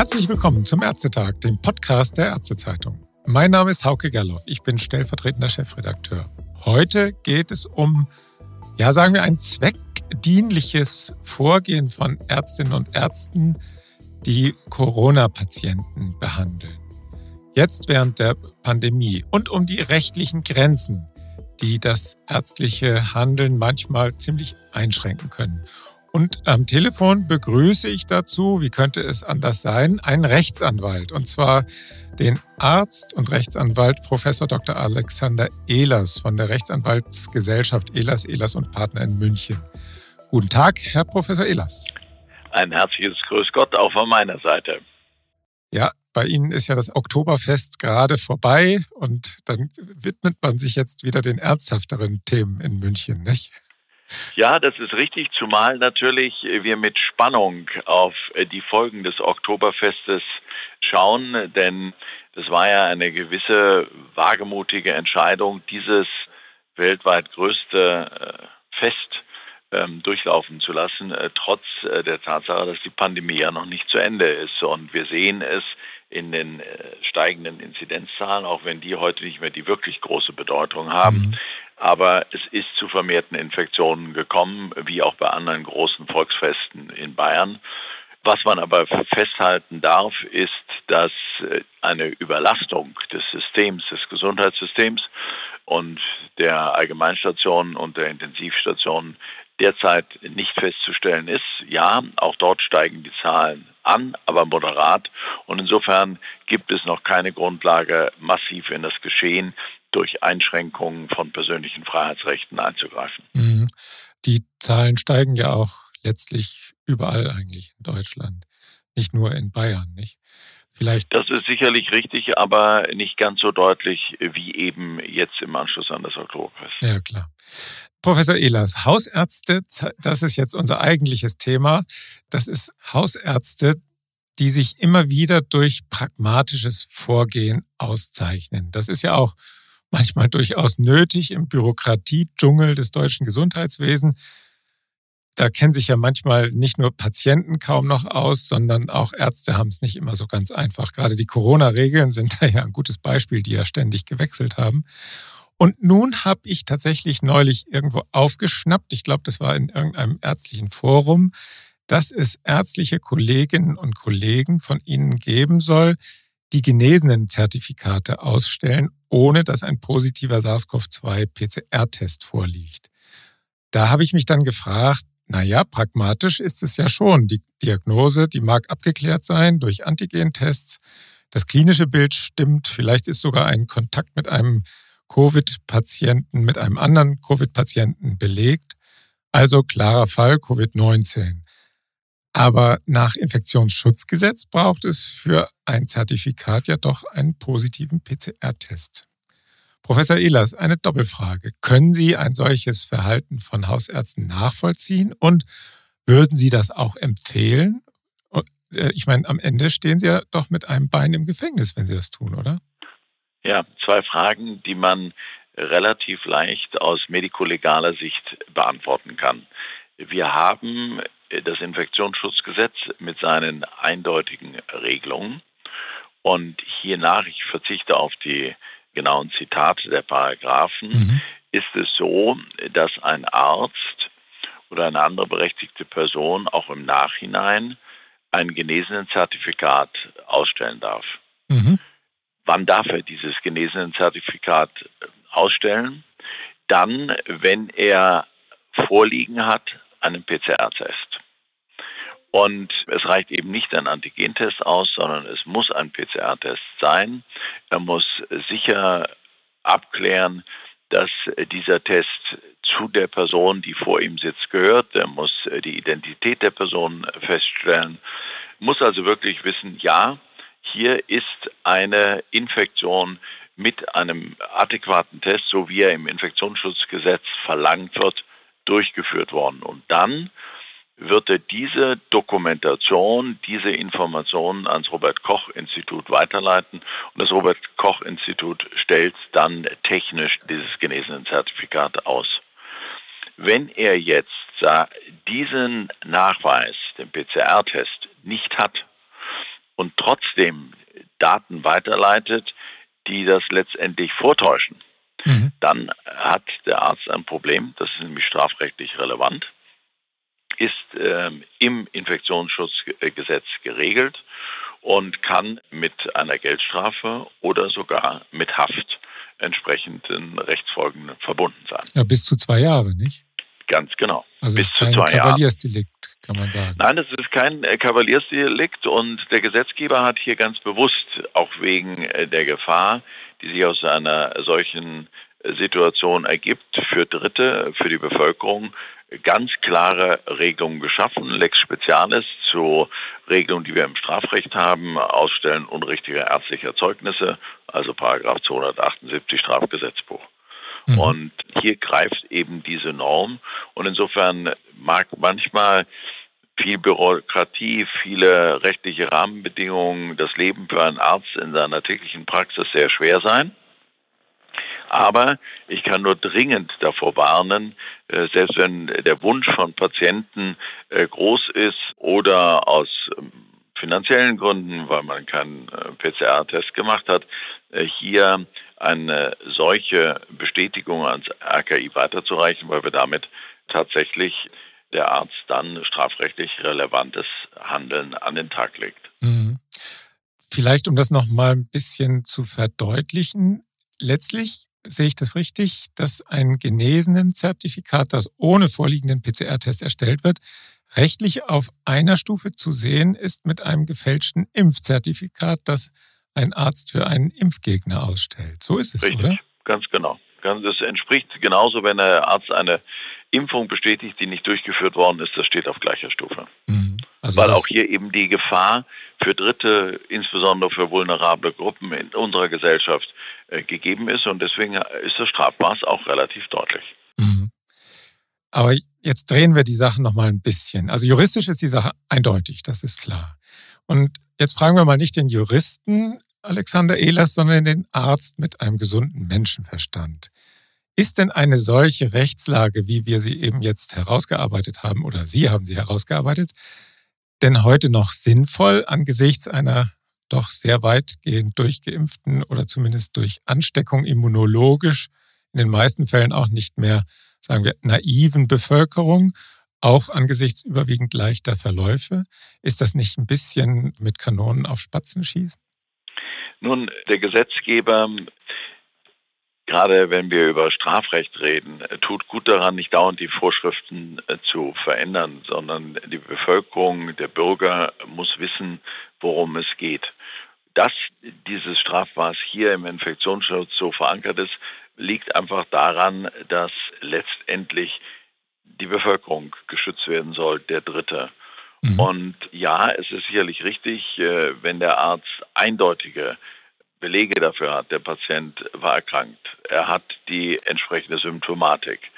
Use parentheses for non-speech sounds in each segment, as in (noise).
Herzlich willkommen zum Ärztetag, dem Podcast der Ärztezeitung. Mein Name ist Hauke Gerloff, ich bin stellvertretender Chefredakteur. Heute geht es um, ja, sagen wir, ein zweckdienliches Vorgehen von Ärztinnen und Ärzten, die Corona-Patienten behandeln. Jetzt während der Pandemie und um die rechtlichen Grenzen, die das ärztliche Handeln manchmal ziemlich einschränken können. Und am Telefon begrüße ich dazu, wie könnte es anders sein, einen Rechtsanwalt. Und zwar den Arzt und Rechtsanwalt Professor Dr. Alexander Ehlers von der Rechtsanwaltsgesellschaft Ehlers, Ehlers und Partner in München. Guten Tag, Herr Professor Ehlers. Ein herzliches Grüß Gott auch von meiner Seite. Ja, bei Ihnen ist ja das Oktoberfest gerade vorbei und dann widmet man sich jetzt wieder den ernsthafteren Themen in München, nicht? Ja, das ist richtig, zumal natürlich wir mit Spannung auf die Folgen des Oktoberfestes schauen, denn das war ja eine gewisse wagemutige Entscheidung, dieses weltweit größte äh, Fest ähm, durchlaufen zu lassen, äh, trotz äh, der Tatsache, dass die Pandemie ja noch nicht zu Ende ist. Und wir sehen es in den steigenden Inzidenzzahlen, auch wenn die heute nicht mehr die wirklich große Bedeutung haben. Mhm. Aber es ist zu vermehrten Infektionen gekommen, wie auch bei anderen großen Volksfesten in Bayern. Was man aber festhalten darf, ist, dass äh, eine Überlastung des Systems, des Gesundheitssystems und der Allgemeinstationen und der Intensivstationen derzeit nicht festzustellen ist. Ja, auch dort steigen die Zahlen an, aber moderat. Und insofern gibt es noch keine Grundlage, massiv in das Geschehen durch Einschränkungen von persönlichen Freiheitsrechten einzugreifen. Mhm. Die Zahlen steigen ja auch letztlich überall eigentlich in Deutschland, nicht nur in Bayern, nicht? Vielleicht das ist sicherlich richtig, aber nicht ganz so deutlich wie eben jetzt im Anschluss an das Oktoberfest. Ja, klar. Professor Ehlers, Hausärzte, das ist jetzt unser eigentliches Thema. Das ist Hausärzte, die sich immer wieder durch pragmatisches Vorgehen auszeichnen. Das ist ja auch manchmal durchaus nötig im Bürokratiedschungel des deutschen Gesundheitswesens. Da kennen sich ja manchmal nicht nur Patienten kaum noch aus, sondern auch Ärzte haben es nicht immer so ganz einfach. Gerade die Corona-Regeln sind da ja ein gutes Beispiel, die ja ständig gewechselt haben. Und nun habe ich tatsächlich neulich irgendwo aufgeschnappt, ich glaube, das war in irgendeinem ärztlichen Forum, dass es ärztliche Kolleginnen und Kollegen von Ihnen geben soll, die genesenen Zertifikate ausstellen, ohne dass ein positiver SARS-CoV-2-PCR-Test vorliegt. Da habe ich mich dann gefragt, naja, pragmatisch ist es ja schon. Die Diagnose, die mag abgeklärt sein durch Antigentests. Das klinische Bild stimmt. Vielleicht ist sogar ein Kontakt mit einem Covid-Patienten, mit einem anderen Covid-Patienten belegt. Also klarer Fall Covid-19. Aber nach Infektionsschutzgesetz braucht es für ein Zertifikat ja doch einen positiven PCR-Test. Professor Ehlers, eine Doppelfrage. Können Sie ein solches Verhalten von Hausärzten nachvollziehen und würden Sie das auch empfehlen? Äh, ich meine, am Ende stehen Sie ja doch mit einem Bein im Gefängnis, wenn Sie das tun, oder? Ja, zwei Fragen, die man relativ leicht aus medikolegaler Sicht beantworten kann. Wir haben das Infektionsschutzgesetz mit seinen eindeutigen Regelungen. Und hiernach, ich verzichte auf die genauen Zitate der Paragraphen, mhm. ist es so, dass ein Arzt oder eine andere berechtigte Person auch im Nachhinein ein genesenen Zertifikat ausstellen darf. Mhm. Wann darf er dieses genesenen Zertifikat ausstellen? Dann, wenn er vorliegen hat einen PCR-Test. Und es reicht eben nicht ein Antigentest aus, sondern es muss ein PCR-Test sein. Er muss sicher abklären, dass dieser Test zu der Person, die vor ihm sitzt, gehört. Er muss die Identität der Person feststellen, muss also wirklich wissen, ja, hier ist eine Infektion mit einem adäquaten Test, so wie er im Infektionsschutzgesetz verlangt wird, durchgeführt worden. Und dann wird er diese Dokumentation, diese Informationen ans Robert Koch Institut weiterleiten und das Robert Koch Institut stellt dann technisch dieses genesenen Zertifikat aus. Wenn er jetzt diesen Nachweis, den PCR-Test, nicht hat und trotzdem Daten weiterleitet, die das letztendlich vortäuschen, mhm. dann hat der Arzt ein Problem, das ist nämlich strafrechtlich relevant, ist ähm, im Infektionsschutzgesetz geregelt und kann mit einer Geldstrafe oder sogar mit Haft entsprechenden Rechtsfolgen verbunden sein. Ja, bis zu zwei Jahre, nicht? Ganz genau. Also bis ist kein Kavaliersdelikt, kann man sagen. Nein, das ist kein äh, Kavaliersdelikt und der Gesetzgeber hat hier ganz bewusst, auch wegen äh, der Gefahr, die sich aus einer solchen äh, Situation ergibt, für Dritte, für die Bevölkerung, ganz klare Regelungen geschaffen. Lex Specialis zu Regelungen, die wir im Strafrecht haben, Ausstellen unrichtiger ärztlicher Zeugnisse, also Paragraph 278 Strafgesetzbuch. Mhm. Und hier greift eben diese Norm. Und insofern mag manchmal viel Bürokratie, viele rechtliche Rahmenbedingungen, das Leben für einen Arzt in seiner täglichen Praxis sehr schwer sein. Aber ich kann nur dringend davor warnen, äh, selbst wenn der Wunsch von Patienten äh, groß ist oder aus ähm, finanziellen Gründen, weil man keinen äh, PCR-Test gemacht hat, hier eine solche Bestätigung ans RKI weiterzureichen, weil wir damit tatsächlich der Arzt dann strafrechtlich relevantes Handeln an den Tag legt. Mhm. Vielleicht, um das noch mal ein bisschen zu verdeutlichen, letztlich sehe ich das richtig, dass ein genesenen Zertifikat, das ohne vorliegenden PCR-Test erstellt wird, rechtlich auf einer Stufe zu sehen ist mit einem gefälschten Impfzertifikat, das ein Arzt für einen Impfgegner ausstellt. So ist es, richtig, oder? Ganz genau. Das entspricht genauso, wenn der Arzt eine Impfung bestätigt, die nicht durchgeführt worden ist, das steht auf gleicher Stufe. Mhm. Also Weil auch hier eben die Gefahr für Dritte, insbesondere für vulnerable Gruppen in unserer Gesellschaft äh, gegeben ist. Und deswegen ist das Strafmaß auch relativ deutlich. Mhm. Aber jetzt drehen wir die Sache nochmal ein bisschen. Also juristisch ist die Sache eindeutig, das ist klar. Und jetzt fragen wir mal nicht den Juristen Alexander Ehlers, sondern den Arzt mit einem gesunden Menschenverstand. Ist denn eine solche Rechtslage, wie wir sie eben jetzt herausgearbeitet haben, oder Sie haben sie herausgearbeitet, denn heute noch sinnvoll angesichts einer doch sehr weitgehend durchgeimpften oder zumindest durch Ansteckung immunologisch in den meisten Fällen auch nicht mehr, sagen wir, naiven Bevölkerung, auch angesichts überwiegend leichter Verläufe? Ist das nicht ein bisschen mit Kanonen auf Spatzen schießen? Nun, der Gesetzgeber gerade wenn wir über Strafrecht reden, äh, tut gut daran, nicht dauernd die Vorschriften äh, zu verändern, sondern die Bevölkerung, der Bürger muss wissen, worum es geht. Dass dieses Strafmaß hier im Infektionsschutz so verankert ist, liegt einfach daran, dass letztendlich die Bevölkerung geschützt werden soll, der Dritte. Mhm. Und ja, es ist sicherlich richtig, äh, wenn der Arzt eindeutige Belege dafür hat, der Patient war erkrankt, er hat die entsprechende Symptomatik,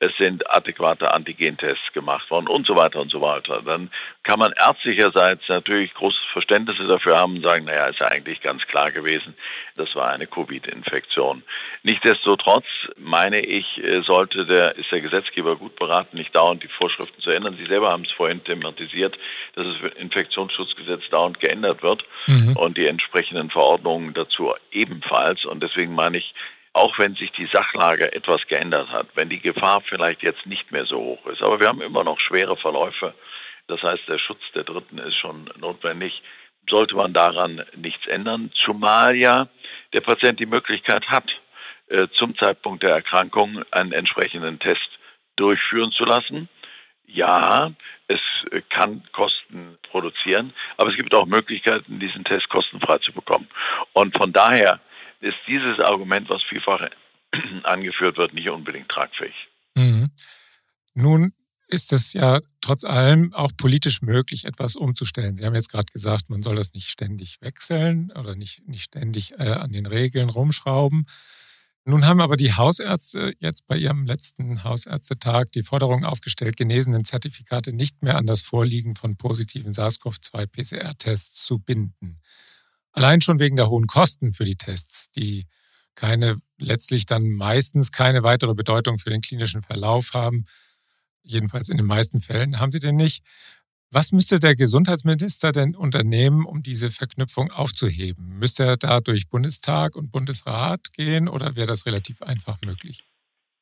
es sind adäquate Antigentests gemacht worden und so weiter und so weiter. Dann kann man ärztlicherseits natürlich großes Verständnis dafür haben und sagen, naja, ist ja eigentlich ganz klar gewesen, das war eine Covid-Infektion. Nichtsdestotrotz meine ich, äh, sollte der, ist der Gesetzgeber gut beraten, nicht dauernd die Vorschriften zu ändern. Sie selber haben es vorhin thematisiert, dass das Infektionsschutzgesetz dauernd geändert wird mhm. und die entsprechenden Verordnungen dazu ebenfalls. Und deswegen meine ich, auch wenn sich die Sachlage etwas geändert hat, wenn die Gefahr vielleicht jetzt nicht mehr so hoch ist. Aber wir haben immer noch schwere Verläufe. Das heißt, der Schutz der Dritten ist schon notwendig. Sollte man daran nichts ändern, zumal ja der Patient die Möglichkeit hat, äh, zum Zeitpunkt der Erkrankung einen entsprechenden Test durchführen zu lassen. Ja, es kann Kosten produzieren, aber es gibt auch Möglichkeiten, diesen Test kostenfrei zu bekommen. Und von daher ist dieses Argument, was vielfach (clears throat) angeführt wird, nicht unbedingt tragfähig. Mhm. Nun ist es ja trotz allem auch politisch möglich, etwas umzustellen. Sie haben jetzt gerade gesagt, man soll das nicht ständig wechseln oder nicht, nicht ständig äh, an den Regeln rumschrauben. Nun haben aber die Hausärzte jetzt bei ihrem letzten Hausärztetag die Forderung aufgestellt, genesenen Zertifikate nicht mehr an das Vorliegen von positiven SARS-CoV-2-PCR-Tests zu binden. Allein schon wegen der hohen Kosten für die Tests, die keine, letztlich dann meistens keine weitere Bedeutung für den klinischen Verlauf haben. Jedenfalls in den meisten Fällen haben sie den nicht. Was müsste der Gesundheitsminister denn unternehmen, um diese Verknüpfung aufzuheben? Müsste er da durch Bundestag und Bundesrat gehen oder wäre das relativ einfach möglich?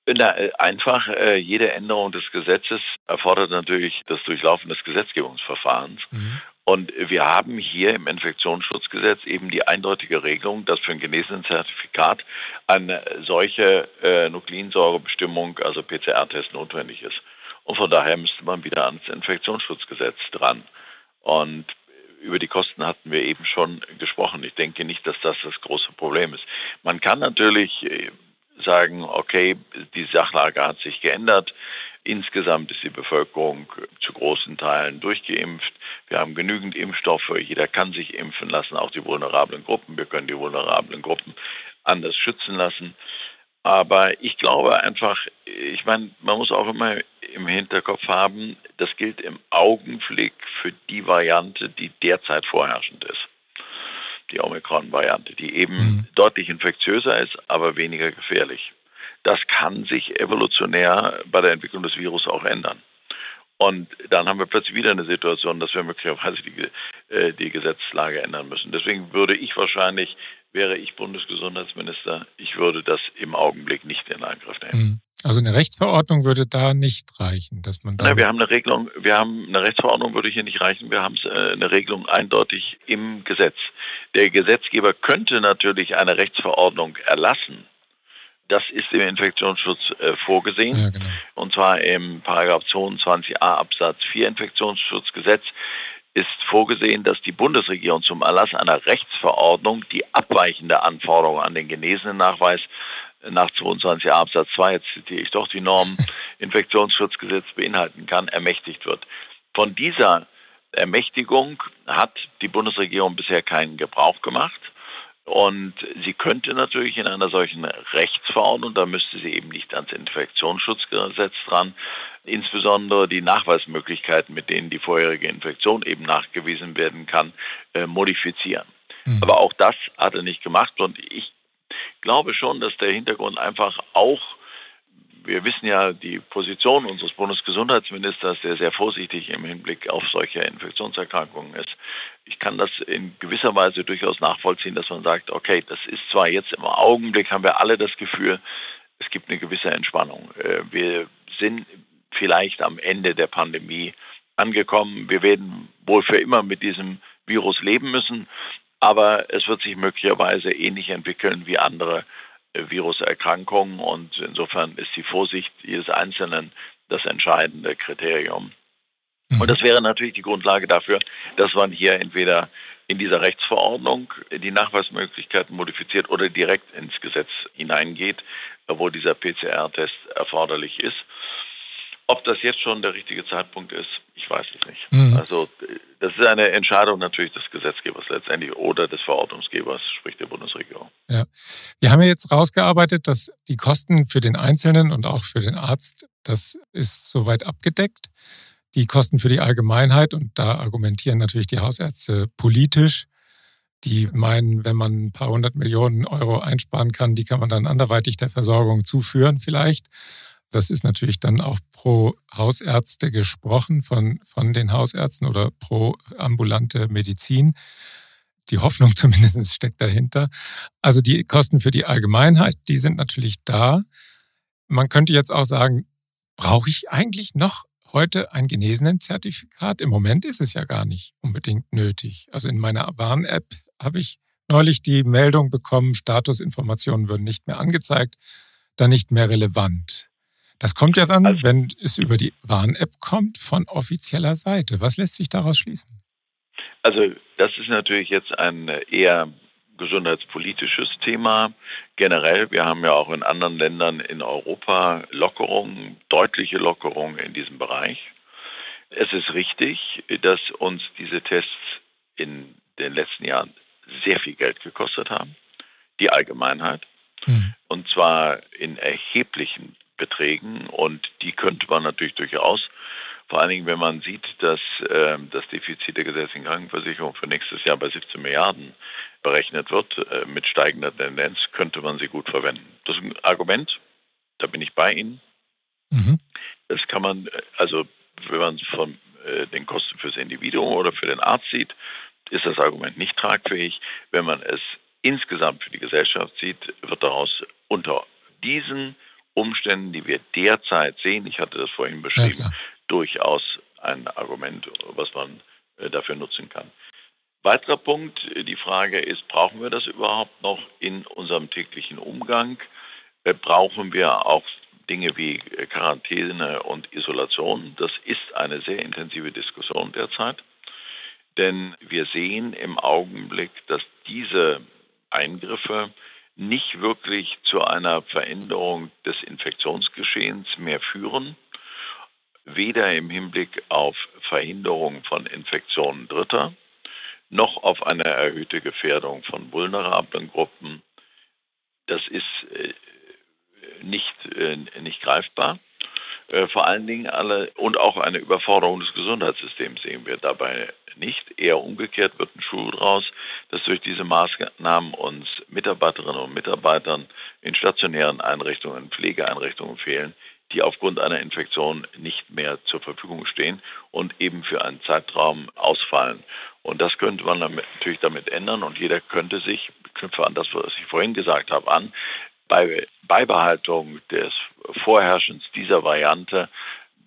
Na, äh, einfach, äh, jede Änderung des Gesetzes erfordert natürlich das Durchlaufen des Gesetzgebungsverfahrens. Mhm. Und wir haben hier im Infektionsschutzgesetz eben die eindeutige Regelung, dass für ein Genesenen-Zertifikat eine solche äh, Nukleinsäurebestimmung, also PCR-Test, notwendig ist. Und von daher müsste man wieder ans Infektionsschutzgesetz dran. Und über die Kosten hatten wir eben schon gesprochen. Ich denke nicht, dass das das große Problem ist. Man kann natürlich äh, sagen, okay, die Sachlage hat sich geändert. Insgesamt ist die Bevölkerung zu großen Teilen durchgeimpft. Wir haben genügend Impfstoffe. Jeder kann sich impfen lassen, auch die vulnerablen Gruppen. Wir können die vulnerablen Gruppen anders schützen lassen. Aber ich glaube einfach, ich meine, man muss auch immer im Hinterkopf haben, das gilt im Augenblick für die Variante, die derzeit vorherrschend ist die Omikron-Variante, die eben mhm. deutlich infektiöser ist, aber weniger gefährlich. Das kann sich evolutionär bei der Entwicklung des Virus auch ändern. Und dann haben wir plötzlich wieder eine Situation, dass wir möglicherweise die, äh, die Gesetzlage ändern müssen. Deswegen würde ich wahrscheinlich, wäre ich Bundesgesundheitsminister, ich würde das im Augenblick nicht in Angriff nehmen. Mhm. Also eine Rechtsverordnung würde da nicht reichen, dass man da. wir haben eine Regelung, wir haben eine Rechtsverordnung würde hier nicht reichen, wir haben äh, eine Regelung eindeutig im Gesetz. Der Gesetzgeber könnte natürlich eine Rechtsverordnung erlassen. Das ist im Infektionsschutz äh, vorgesehen. Ja, genau. Und zwar im Paragraph 22a Absatz 4 Infektionsschutzgesetz ist vorgesehen, dass die Bundesregierung zum Erlass einer Rechtsverordnung die abweichende Anforderung an den Genesenen-Nachweis nach 22 Absatz 2, jetzt zitiere ich doch die Norm, (laughs) Infektionsschutzgesetz beinhalten kann, ermächtigt wird. Von dieser Ermächtigung hat die Bundesregierung bisher keinen Gebrauch gemacht. Und sie könnte natürlich in einer solchen Rechtsverordnung, da müsste sie eben nicht ans Infektionsschutzgesetz dran, insbesondere die Nachweismöglichkeiten, mit denen die vorherige Infektion eben nachgewiesen werden kann, äh, modifizieren. Mhm. Aber auch das hat er nicht gemacht und ich glaube schon, dass der Hintergrund einfach auch, wir wissen ja die Position unseres Bundesgesundheitsministers, der sehr vorsichtig im Hinblick auf solche Infektionserkrankungen ist. Ich kann das in gewisser Weise durchaus nachvollziehen, dass man sagt, okay, das ist zwar jetzt im Augenblick, haben wir alle das Gefühl, es gibt eine gewisse Entspannung. Äh, wir sind vielleicht am Ende der Pandemie angekommen. Wir werden wohl für immer mit diesem Virus leben müssen. Aber es wird sich möglicherweise ähnlich entwickeln wie andere Viruserkrankungen und insofern ist die Vorsicht jedes Einzelnen das entscheidende Kriterium. Und mhm. das wäre natürlich die Grundlage dafür, dass man hier entweder in dieser Rechtsverordnung die Nachweismöglichkeiten modifiziert oder direkt ins Gesetz hineingeht, wo dieser PCR-Test erforderlich ist. Ob das jetzt schon der richtige Zeitpunkt ist, ich weiß es nicht. Mhm. Also das ist eine Entscheidung natürlich des Gesetzgebers letztendlich oder des Verordnungsgebers, sprich der Bundesregierung. Ja. Wir haben ja jetzt rausgearbeitet, dass die Kosten für den Einzelnen und auch für den Arzt, das ist soweit abgedeckt. Die Kosten für die Allgemeinheit, und da argumentieren natürlich die Hausärzte politisch, die meinen, wenn man ein paar hundert Millionen Euro einsparen kann, die kann man dann anderweitig der Versorgung zuführen vielleicht. Das ist natürlich dann auch pro Hausärzte gesprochen von, von den Hausärzten oder pro ambulante Medizin. Die Hoffnung (laughs) zumindest steckt dahinter. Also die Kosten für die Allgemeinheit, die sind natürlich da. Man könnte jetzt auch sagen, brauche ich eigentlich noch heute ein Genesenen-Zertifikat? Im Moment ist es ja gar nicht unbedingt nötig. Also in meiner Warn-App habe ich neulich die Meldung bekommen, Statusinformationen würden nicht mehr angezeigt, dann nicht mehr relevant. Das kommt ja dann, also, wenn es über die Warn-App kommt, von offizieller Seite. Was lässt sich daraus schließen? Also das ist natürlich jetzt ein eher gesundheitspolitisches Thema. Generell, wir haben ja auch in anderen Ländern in Europa Lockerungen, deutliche Lockerungen in diesem Bereich. Es ist richtig, dass uns diese Tests in den letzten Jahren sehr viel Geld gekostet haben, die Allgemeinheit. Mhm. Und zwar in erheblichen Beträgen und die könnte man natürlich durchaus, vor allen Dingen, wenn man sieht, dass äh, das Defizit der gesetzlichen Krankenversicherung für nächstes Jahr bei 17 Milliarden berechnet wird, äh, mit steigender Tendenz, könnte man sie gut verwenden. Das ist ein Argument, da bin ich bei Ihnen. Mhm. Das kann man, also wenn man von äh, den Kosten fürs Individuum oder für den Arzt sieht, ist das Argument nicht tragfähig. Wenn man es insgesamt für die Gesellschaft sieht, wird daraus unter diesen Umständen, die wir derzeit sehen, ich hatte das vorhin beschrieben, ja, durchaus ein Argument, was man äh, dafür nutzen kann. Weiterer Punkt, die Frage ist, brauchen wir das überhaupt noch in unserem täglichen Umgang? Äh, brauchen wir auch Dinge wie äh, Quarantäne und Isolation? Das ist eine sehr intensive Diskussion derzeit. Denn wir sehen im Augenblick, dass diese Eingriffe nicht wirklich zu einer Veränderung des Infektionsgeschehens mehr führen, weder im Hinblick auf Verhinderung von Infektionen Dritter, noch auf eine erhöhte Gefährdung von vulnerablen Gruppen. Das ist äh, nicht, äh, nicht greifbar. Äh, vor allen Dingen alle und auch eine Überforderung des Gesundheitssystems sehen wir dabei nicht. Eher umgekehrt wird ein Schuh draus, dass durch diese Maßnahmen uns Mitarbeiterinnen und Mitarbeitern in stationären Einrichtungen, Pflegeeinrichtungen fehlen, die aufgrund einer Infektion nicht mehr zur Verfügung stehen und eben für einen Zeitraum ausfallen. Und das könnte man natürlich damit ändern und jeder könnte sich, ich knüpfe an das, was ich vorhin gesagt habe, an, bei Beibehaltung des Vorherrschens dieser Variante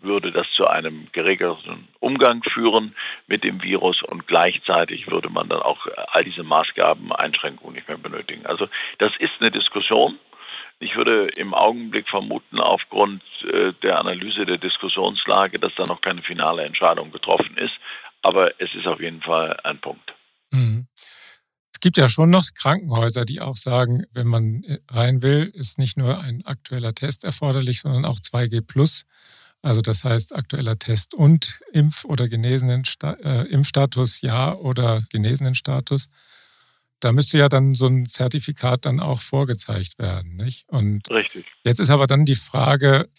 würde das zu einem geregelten Umgang führen mit dem Virus und gleichzeitig würde man dann auch all diese Maßgaben, Einschränkungen nicht mehr benötigen. Also das ist eine Diskussion. Ich würde im Augenblick vermuten, aufgrund äh, der Analyse der Diskussionslage, dass da noch keine finale Entscheidung getroffen ist. Aber es ist auf jeden Fall ein Punkt. Mhm. Es gibt ja schon noch Krankenhäuser, die auch sagen, wenn man äh, rein will, ist nicht nur ein aktueller Test erforderlich, sondern auch 2G Plus. Also das heißt aktueller Test und Impf- oder genesenen äh, Impfstatus ja oder genesenen Status. Da müsste ja dann so ein Zertifikat dann auch vorgezeigt werden, nicht? Und Richtig. Jetzt ist aber dann die Frage,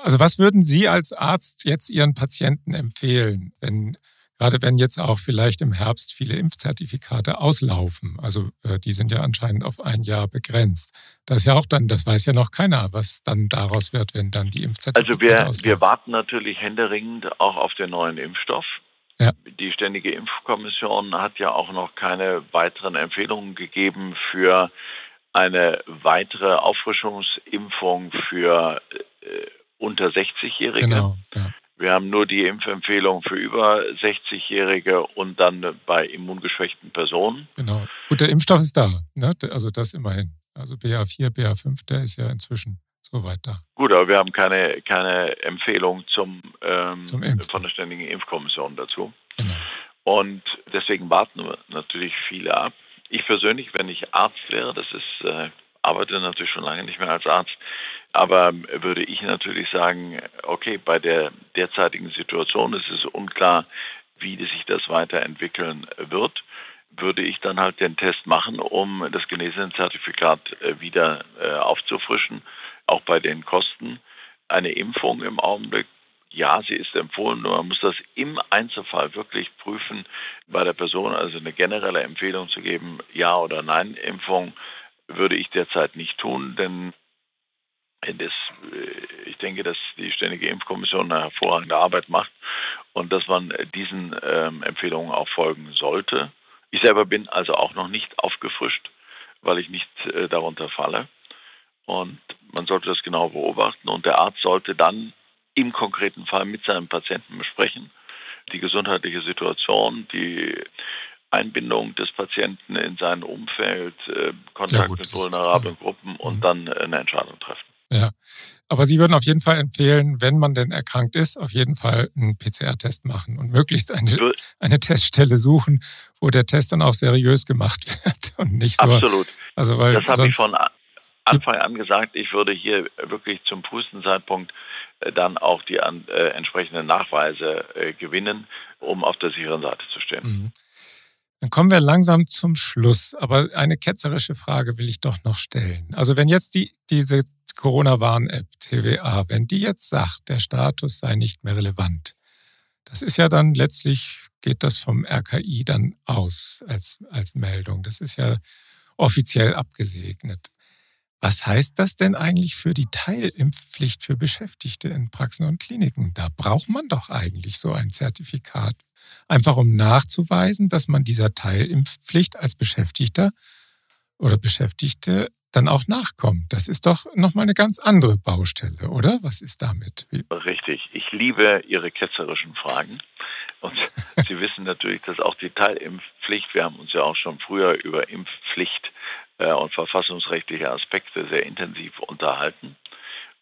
also was würden Sie als Arzt jetzt Ihren Patienten empfehlen, wenn gerade wenn jetzt auch vielleicht im Herbst viele Impfzertifikate auslaufen, also äh, die sind ja anscheinend auf ein Jahr begrenzt. Das ist ja auch dann, das weiß ja noch keiner, was dann daraus wird, wenn dann die Impfzertifikate Also wir, auslaufen. wir warten natürlich händeringend auch auf den neuen Impfstoff. Ja. Die Ständige Impfkommission hat ja auch noch keine weiteren Empfehlungen gegeben für eine weitere Auffrischungsimpfung für äh, unter 60-Jährige. Genau, ja. Wir haben nur die Impfempfehlung für über 60-Jährige und dann bei immungeschwächten Personen. Genau. Gut, der Impfstoff ist da. Ne? Also das immerhin. Also BA4, BA5, der ist ja inzwischen soweit da. Gut, aber wir haben keine, keine Empfehlung zum, ähm, zum von der Ständigen Impfkommission dazu. Genau. Und deswegen warten natürlich viele ab. Ich persönlich, wenn ich Arzt wäre, das ist äh, arbeite natürlich schon lange nicht mehr als Arzt, aber würde ich natürlich sagen, okay, bei der derzeitigen Situation ist es unklar, wie sich das weiterentwickeln wird, würde ich dann halt den Test machen, um das Genesenen-Zertifikat äh, wieder äh, aufzufrischen, auch bei den Kosten. Eine Impfung im Augenblick ja, sie ist empfohlen, nur man muss das im Einzelfall wirklich prüfen, bei der Person also eine generelle Empfehlung zu geben, ja oder nein, Impfung würde ich derzeit nicht tun, denn das, äh, ich denke, dass die Ständige Impfkommission eine hervorragende Arbeit macht und dass man diesen ähm, Empfehlungen auch folgen sollte. Ich selber bin also auch noch nicht aufgefrischt, weil ich nicht äh, darunter falle. Und man sollte das genau beobachten und der Arzt sollte dann im konkreten Fall mit seinem Patienten besprechen, die gesundheitliche Situation, die Einbindung des Patienten in sein Umfeld, äh, Kontakt ja, gut, mit vulnerablen Gruppen und mhm. dann äh, eine Entscheidung treffen. Ja, aber Sie würden auf jeden Fall empfehlen, wenn man denn erkrankt ist, auf jeden Fall einen PCR-Test machen und möglichst eine, eine Teststelle suchen, wo der Test dann auch seriös gemacht (laughs) wird und nicht so. Absolut. Also weil das habe ich von Anfang an gesagt, ich würde hier wirklich zum frühesten Zeitpunkt äh, dann auch die an, äh, entsprechenden Nachweise äh, gewinnen, um auf der sicheren Seite zu stehen. Mhm. Dann kommen wir langsam zum Schluss. Aber eine ketzerische Frage will ich doch noch stellen. Also wenn jetzt die, diese Corona-Warn-App TWA, wenn die jetzt sagt, der Status sei nicht mehr relevant, das ist ja dann letztlich, geht das vom RKI dann aus als, als Meldung. Das ist ja offiziell abgesegnet. Was heißt das denn eigentlich für die Teilimpfpflicht für Beschäftigte in Praxen und Kliniken? Da braucht man doch eigentlich so ein Zertifikat. Einfach um nachzuweisen, dass man dieser Teilimpfpflicht als Beschäftigter oder Beschäftigte dann auch nachkommt. Das ist doch nochmal eine ganz andere Baustelle, oder? Was ist damit? Richtig. Ich liebe Ihre ketzerischen Fragen. Und (laughs) Sie wissen natürlich, dass auch die Teilimpfpflicht, wir haben uns ja auch schon früher über Impfpflicht äh, und verfassungsrechtliche Aspekte sehr intensiv unterhalten.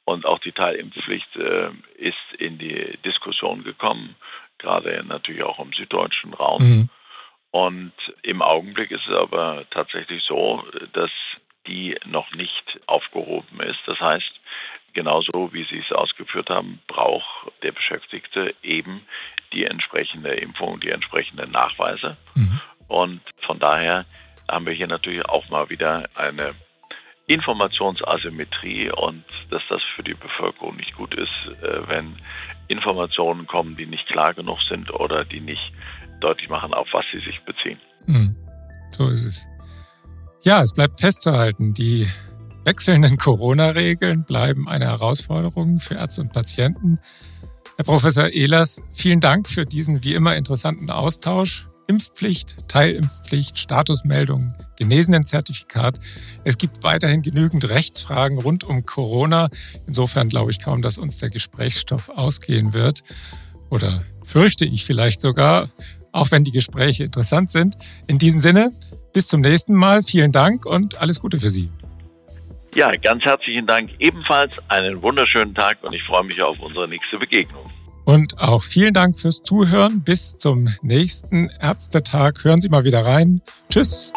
Und auch die Teilimpfpflicht äh, ist in die Diskussion gekommen, gerade natürlich auch im süddeutschen Raum. Mhm. Und im Augenblick ist es aber tatsächlich so, dass die noch nicht aufgehoben ist. Das heißt, genauso wie Sie es ausgeführt haben, braucht der Beschäftigte eben die entsprechende Impfung, die entsprechenden Nachweise. Mhm. Und von daher haben wir hier natürlich auch mal wieder eine Informationsasymmetrie und dass das für die Bevölkerung nicht gut ist, äh, wenn Informationen kommen, die nicht klar genug sind oder die nicht deutlich machen, auf was sie sich beziehen. Mhm. So ist es. Ja, es bleibt festzuhalten, die wechselnden (laughs) Corona-Regeln bleiben eine Herausforderung für Ärzte und Patienten. Herr Professor Ehlers, vielen Dank für diesen wie immer interessanten Austausch. Impfpflicht, Teilimpfpflicht, Statusmeldung, Genesenen-Zertifikat. Es gibt weiterhin genügend Rechtsfragen rund um Corona. Insofern glaube ich kaum, dass uns der Gesprächsstoff ausgehen wird. Oder fürchte ich vielleicht sogar, auch wenn die Gespräche interessant sind. In diesem Sinne, bis zum nächsten Mal. Vielen Dank und alles Gute für Sie. Ja, ganz herzlichen Dank. Ebenfalls einen wunderschönen Tag und ich freue mich auf unsere nächste Begegnung. Und auch vielen Dank fürs Zuhören. Bis zum nächsten Ärztetag. Hören Sie mal wieder rein. Tschüss.